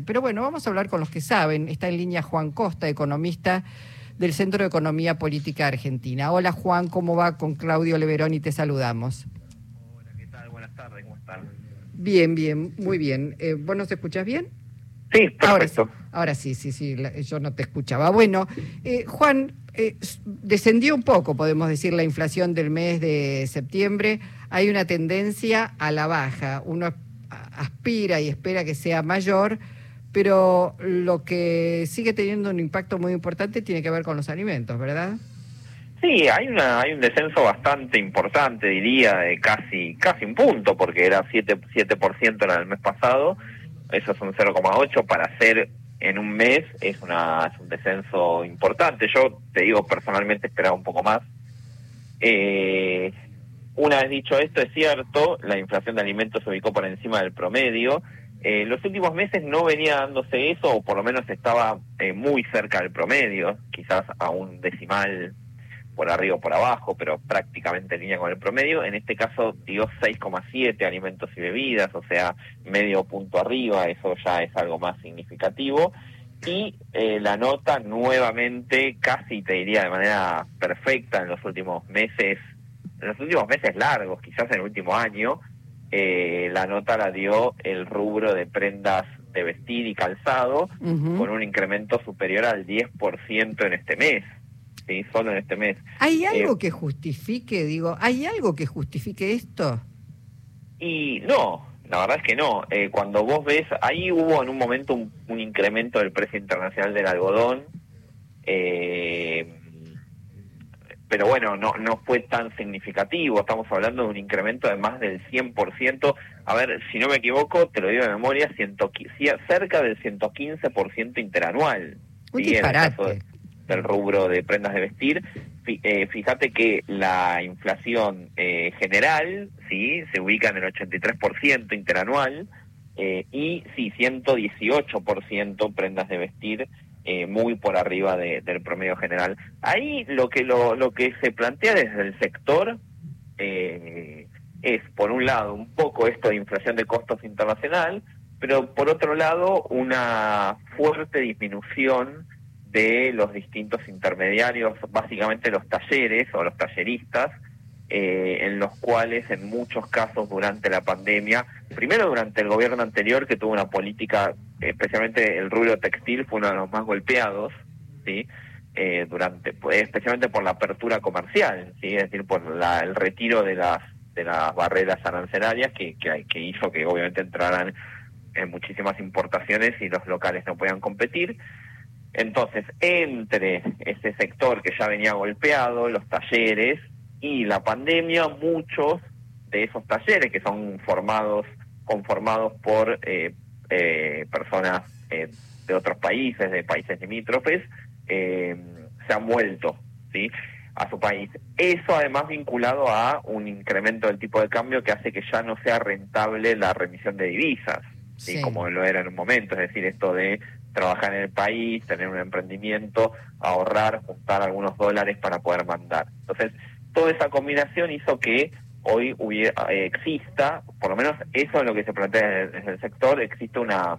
Pero bueno, vamos a hablar con los que saben. Está en línea Juan Costa, economista del Centro de Economía Política Argentina. Hola Juan, ¿cómo va? Con Claudio Leverón y te saludamos. Hola, ¿qué tal? Buenas tardes, ¿cómo están? Bien, bien, muy bien. Eh, ¿Vos nos escuchas bien? Sí, perfecto. Ahora sí, sí, sí, yo no te escuchaba. Bueno, eh, Juan, eh, descendió un poco, podemos decir, la inflación del mes de septiembre. Hay una tendencia a la baja. Uno aspira y espera que sea mayor pero lo que sigue teniendo un impacto muy importante tiene que ver con los alimentos, ¿verdad? Sí, hay una hay un descenso bastante importante, diría, de casi casi un punto, porque era 7%, 7 en el mes pasado, eso es un 0,8 para hacer en un mes es, una, es un descenso importante. Yo te digo, personalmente esperaba un poco más. Eh, una vez dicho esto, es cierto, la inflación de alimentos se ubicó por encima del promedio, en los últimos meses no venía dándose eso, o por lo menos estaba eh, muy cerca del promedio, quizás a un decimal por arriba o por abajo, pero prácticamente en línea con el promedio. En este caso dio 6,7 alimentos y bebidas, o sea, medio punto arriba, eso ya es algo más significativo. Y eh, la nota nuevamente, casi te diría de manera perfecta en los últimos meses, en los últimos meses largos, quizás en el último año, eh, la nota la dio el rubro de prendas de vestir y calzado, con un incremento superior al 10% en este mes. Sí, solo en este mes. ¿Hay algo eh, que justifique, digo, hay algo que justifique esto? Y no, la verdad es que no. Eh, cuando vos ves, ahí hubo en un momento un, un incremento del precio internacional del algodón. Eh, pero bueno, no, no fue tan significativo, estamos hablando de un incremento de más del 100%, a ver, si no me equivoco, te lo digo de memoria, ciento, cerca del 115% interanual. Un ¿sí? del rubro de prendas de vestir. Eh, fíjate que la inflación eh, general, sí, se ubica en el 83% interanual, eh, y sí, 118% prendas de vestir eh, muy por arriba del promedio general. Ahí lo que lo, lo que se plantea desde el sector eh, es, por un lado, un poco esto de inflación de costos internacional, pero por otro lado, una fuerte disminución de los distintos intermediarios, básicamente los talleres o los talleristas, eh, en los cuales en muchos casos durante la pandemia, primero durante el gobierno anterior que tuvo una política, especialmente el rubro textil fue uno de los más golpeados, ¿sí? Eh, durante, pues, especialmente por la apertura comercial, ¿sí? es decir, por el retiro de las de las barreras arancelarias que, que, que hizo que obviamente entraran en muchísimas importaciones y los locales no podían competir. Entonces, entre ese sector que ya venía golpeado, los talleres, y la pandemia, muchos de esos talleres que son formados, conformados por eh, eh, personas eh, de otros países, de países limítrofes, se han vuelto ¿sí? a su país. Eso además vinculado a un incremento del tipo de cambio que hace que ya no sea rentable la remisión de divisas, ¿sí? como lo era en un momento, es decir, esto de trabajar en el país, tener un emprendimiento, ahorrar, juntar algunos dólares para poder mandar. Entonces, toda esa combinación hizo que hoy hubiera, eh, exista, por lo menos eso es lo que se plantea desde el sector, existe una,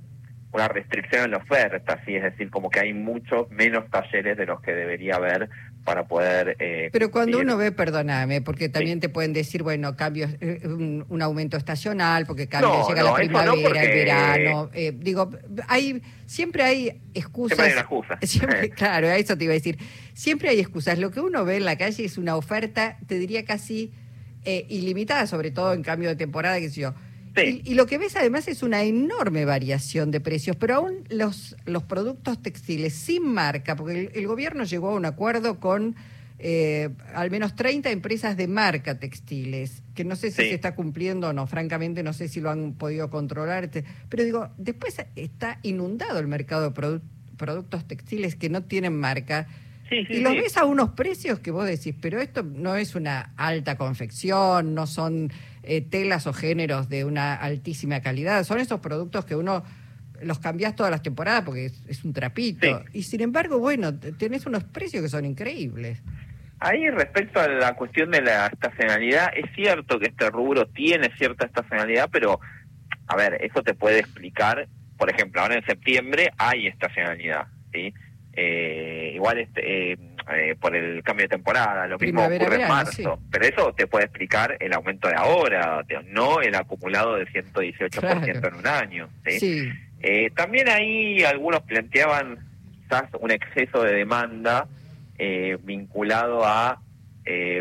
una restricción en la oferta, ¿sí? es decir, como que hay muchos menos talleres de los que debería haber para poder... Eh, Pero cuando uno ve, perdóname, porque también te pueden decir, bueno, cambios, eh, un, aumento estacional, porque cambia, llega la primavera, el verano, digo, hay siempre hay excusas. Siempre hay una excusa. Siempre, claro, eso te iba a decir. Siempre hay excusas. Lo que uno ve en la calle es una oferta, te diría casi eh, ilimitada, sobre todo en cambio de temporada, que sé yo. Y, lo que ves además es una enorme variación de precios, pero aún los, los productos textiles sin marca, porque el gobierno llegó a un acuerdo con eh, al menos 30 empresas de marca textiles, que no sé si se está cumpliendo o no, francamente no sé si lo han podido controlar, este, pero digo, después está inundado el mercado de productos textiles que no tienen marca. Y los ves a unos precios que vos decís, pero esto no es una alta confección, no son eh, telas o géneros de una altísima calidad, son esos productos que uno los cambias todas las temporadas porque es, un trapito. Y sin embargo, bueno, tenés unos precios que son increíbles. Ahí respecto a la cuestión de la estacionalidad, es cierto que este rubro tiene cierta estacionalidad, pero a ver, eso te puede explicar, por ejemplo, ahora en septiembre hay estacionalidad, ¿sí? Eh, igual este, eh, eh, por el cambio de temporada, lo mismo ocurre en marzo, pero eso te puede explicar el aumento de ahora, no el acumulado de 118% en un año. ¿sí? Eh, también ahí algunos planteaban quizás un exceso de demanda eh, vinculado a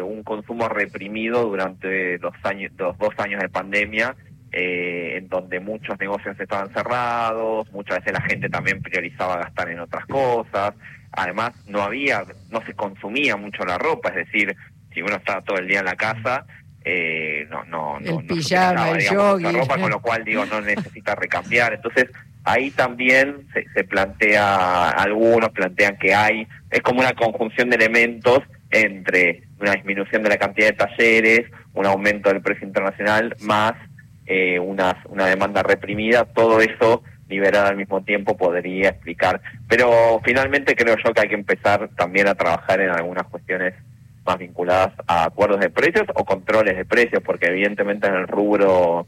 un consumo reprimido durante los, años, los dos años de pandemia eh, en donde muchos negocios estaban cerrados, muchas veces la gente también priorizaba gastar en otras cosas, además no había, no se consumía mucho la ropa, es decir, si uno estaba todo el día en la casa, eh, no, no, no, el pijama, el jogging. ropa, con lo cual digo, no necesita recambiar, entonces ahí también se, se plantea, algunos plantean que hay, es como una conjunción de elementos entre una disminución de la cantidad de talleres, un aumento del precio internacional, más eh, una, una demanda reprimida, todo eso liberada al mismo tiempo podría explicar. Pero finalmente creo yo que hay que empezar también a trabajar en algunas cuestiones más vinculadas a acuerdos de precios o controles de precios, porque evidentemente en el rubro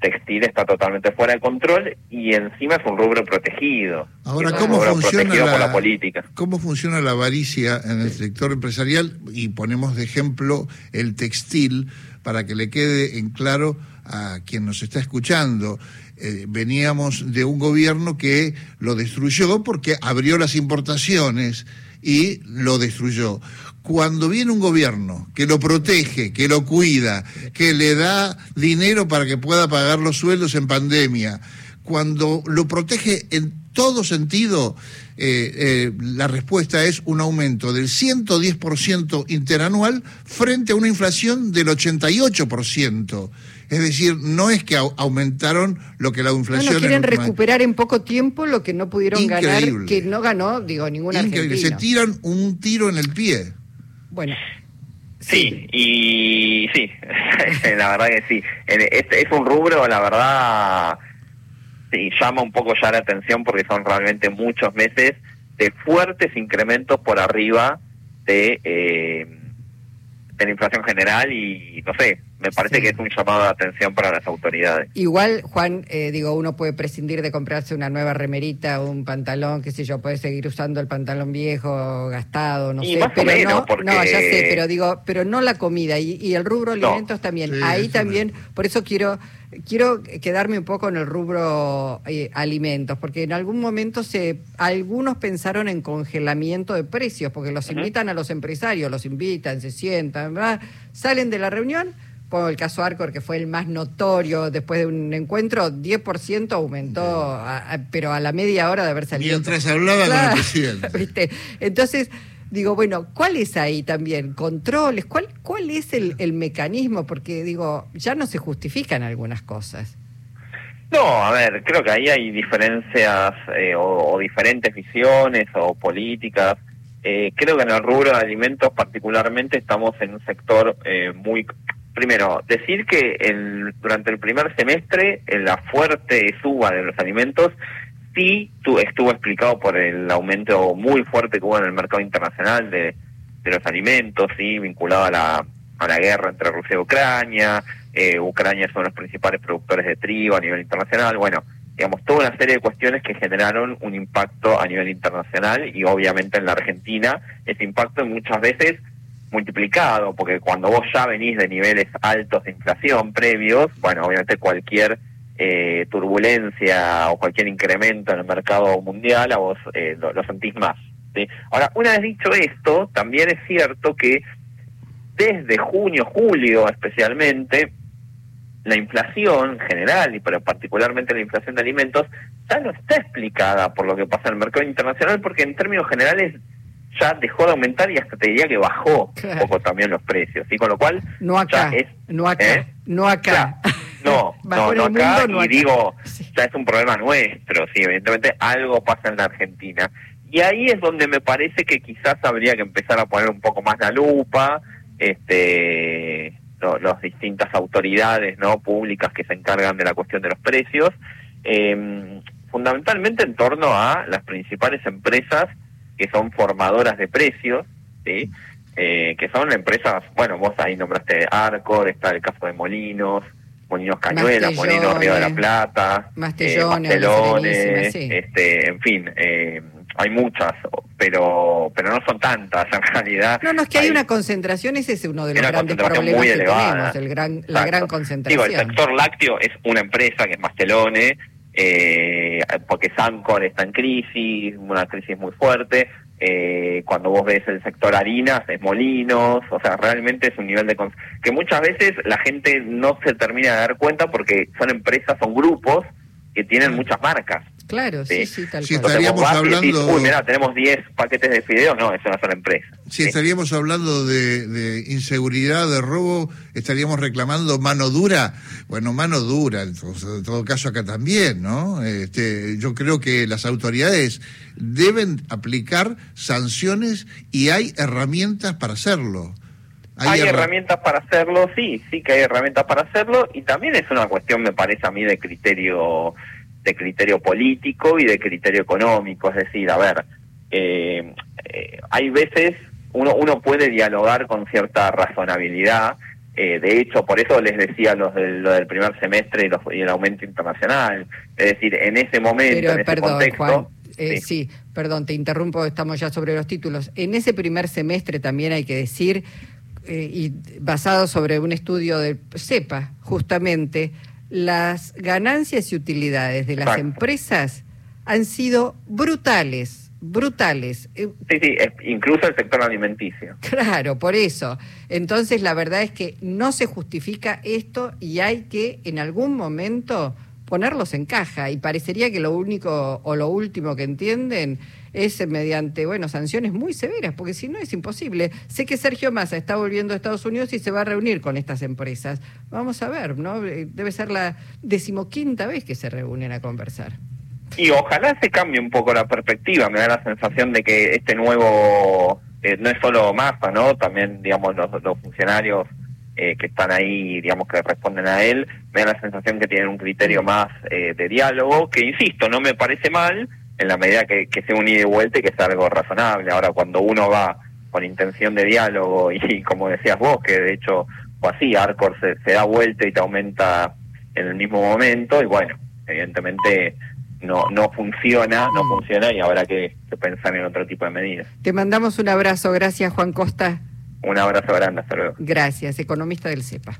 textil está totalmente fuera de control y encima es un rubro protegido. Ahora, ¿cómo funciona la, la, política? ¿Cómo funciona la avaricia en el sector empresarial? Y ponemos de ejemplo el textil para que le quede en claro a quien nos está escuchando. Eh, veníamos de un gobierno que lo destruyó porque abrió las importaciones y lo destruyó. Cuando viene un gobierno que lo protege, que lo cuida, que le da dinero para que pueda pagar los sueldos en pandemia, cuando lo protege en todo sentido, eh, eh, la respuesta es un aumento del 110% interanual frente a una inflación del 88%. Es decir, no es que aumentaron lo que la inflación... No, quieren recuperar en poco tiempo lo que no pudieron ganar, que no ganó, digo, ninguna Increíble. Se tiran un tiro en el pie. Bueno. Sí, y sí, la verdad que sí. Es, es un rubro, la verdad, sí, llama un poco ya la atención porque son realmente muchos meses de fuertes incrementos por arriba de, eh, de la inflación general y, no sé, me parece que es un llamado de atención para las autoridades. Igual, Juan, eh, digo, uno puede prescindir de comprarse una nueva remerita, un pantalón, qué sé yo, puede seguir usando el pantalón viejo, gastado, no sé, pero no, no, ya sé, pero digo, pero no la comida y, el rubro alimentos también. Ahí también, por eso quiero quiero quedarme un poco en el rubro eh, alimentos, porque en algún momento se algunos pensaron en congelamiento de precios, porque los invitan a los empresarios, los invitan, se sientan, ¿verdad? salen de la reunión por el caso Arcor, que fue el más notorio después de un encuentro, 10% aumentó, pero a la media hora de haber salido. Mientras hablaba con el presidente. Entonces, digo, bueno, ¿cuál es ahí también? ¿Controles? ¿Cuál, cuál es el, mecanismo? Porque, digo, ya no se justifican algunas cosas. No, a ver, creo que ahí hay diferencias eh, o, diferentes visiones o políticas. Eh, creo que en el rubro de alimentos particularmente estamos en un sector eh, muy primero, decir que el, durante el primer semestre la fuerte suba de los alimentos sí estuvo explicado por el aumento muy fuerte que hubo en el mercado internacional de, los alimentos, sí, vinculado a la, a la guerra entre Rusia y Ucrania. Eh, Ucrania son los principales productores de trigo a nivel internacional. Bueno, digamos, toda una serie de cuestiones que generaron un impacto a nivel internacional y obviamente en la Argentina ese impacto muchas veces multiplicado, porque cuando vos ya venís de niveles altos de inflación previos, bueno, obviamente cualquier eh, turbulencia o cualquier incremento en el mercado mundial, a vos eh, lo, sentís más. Ahora, una vez dicho esto, también es cierto que desde junio, julio especialmente, la inflación general, y pero particularmente la inflación de alimentos, ya no está explicada por lo que pasa en el mercado internacional, porque en términos generales ya dejó de aumentar y hasta te diría que bajó un poco también los precios. Y con lo cual. No acá. no acá. ¿eh? No acá. no, no, no acá. y digo, ya es un problema nuestro. Sí, evidentemente algo pasa en la Argentina. Y ahí es donde me parece que quizás habría que empezar a poner un poco más la lupa. Este las distintas autoridades no públicas que se encargan de la cuestión de los precios eh, fundamentalmente en torno a las principales empresas que son formadoras de precios, ¿sí? Eh, que son empresas, bueno, vos ahí nombraste Arcor, está el caso de Molinos, Molinos Cañuelas, Molinos Río de la Plata, Mastellones, este, en fin, eh, hay muchas, pero pero no son tantas en realidad. No, no, es que hay, una concentración, ese es uno de los grandes problemas que tenemos, el gran, la gran concentración. Digo, el sector lácteo es una empresa que es Mastelone, eh, porque Sancor está en crisis, una crisis muy fuerte, eh, cuando vos ves el sector harinas es molinos, o sea, realmente es un nivel de... que muchas veces la gente no se termina de dar cuenta porque son empresas, son grupos que tienen muchas marcas. Claro, sí, sí, tal si estaríamos hablando... Uy, mira, tenemos 10 paquetes de fideos, no, es una sola empresa. Si estaríamos hablando de, inseguridad, de robo, estaríamos reclamando mano dura. Bueno, mano dura, en todo, caso acá también, ¿no? Este, yo creo que las autoridades deben aplicar sanciones y hay herramientas para hacerlo. Hay, herramientas para hacerlo, sí, sí que hay herramientas para hacerlo y también es una cuestión, me parece a mí, de criterio de criterio político y de criterio económico. Es decir, a ver, eh, eh, hay veces uno, uno puede dialogar con cierta razonabilidad. Eh, de hecho, por eso les decía lo del primer semestre y, el aumento internacional. Es decir, en ese momento, en ese contexto... sí. perdón, te interrumpo, estamos ya sobre los títulos. En ese primer semestre también hay que decir, y basado sobre un estudio del CEPA, justamente, las ganancias y utilidades de las empresas han sido brutales, brutales. Eh, sí, sí, incluso el sector alimenticio. Claro, por eso. Entonces, la verdad es que no se justifica esto y hay que en algún momento ponerlos en caja. Y parecería que lo único o lo último que entienden es mediante, bueno, sanciones muy severas, porque si no es imposible. Sé que Sergio Massa está volviendo a Estados Unidos y se va a reunir con estas empresas. Vamos a ver, ¿no? Eh, debe ser la decimoquinta vez que se reúnen a conversar. Y ojalá se cambie un poco la perspectiva. Me da la sensación de que este nuevo, eh, no es solo Massa, ¿no? También, digamos, los, funcionarios eh, que están ahí, digamos, que responden a él, me da la sensación que tienen un criterio más de diálogo, que insisto, no me parece mal, en la medida que, que sea un ida y vuelta y que sea algo razonable. Ahora, cuando uno va con intención de diálogo y, como decías vos, que de hecho o así, Arcor se, se da vuelta y te aumenta en el mismo momento y bueno, evidentemente no no funciona, no funciona y habrá que, pensar en otro tipo de medidas. Te mandamos un abrazo, gracias Juan Costa. Un abrazo grande, hasta luego. Gracias, economista del CEPA.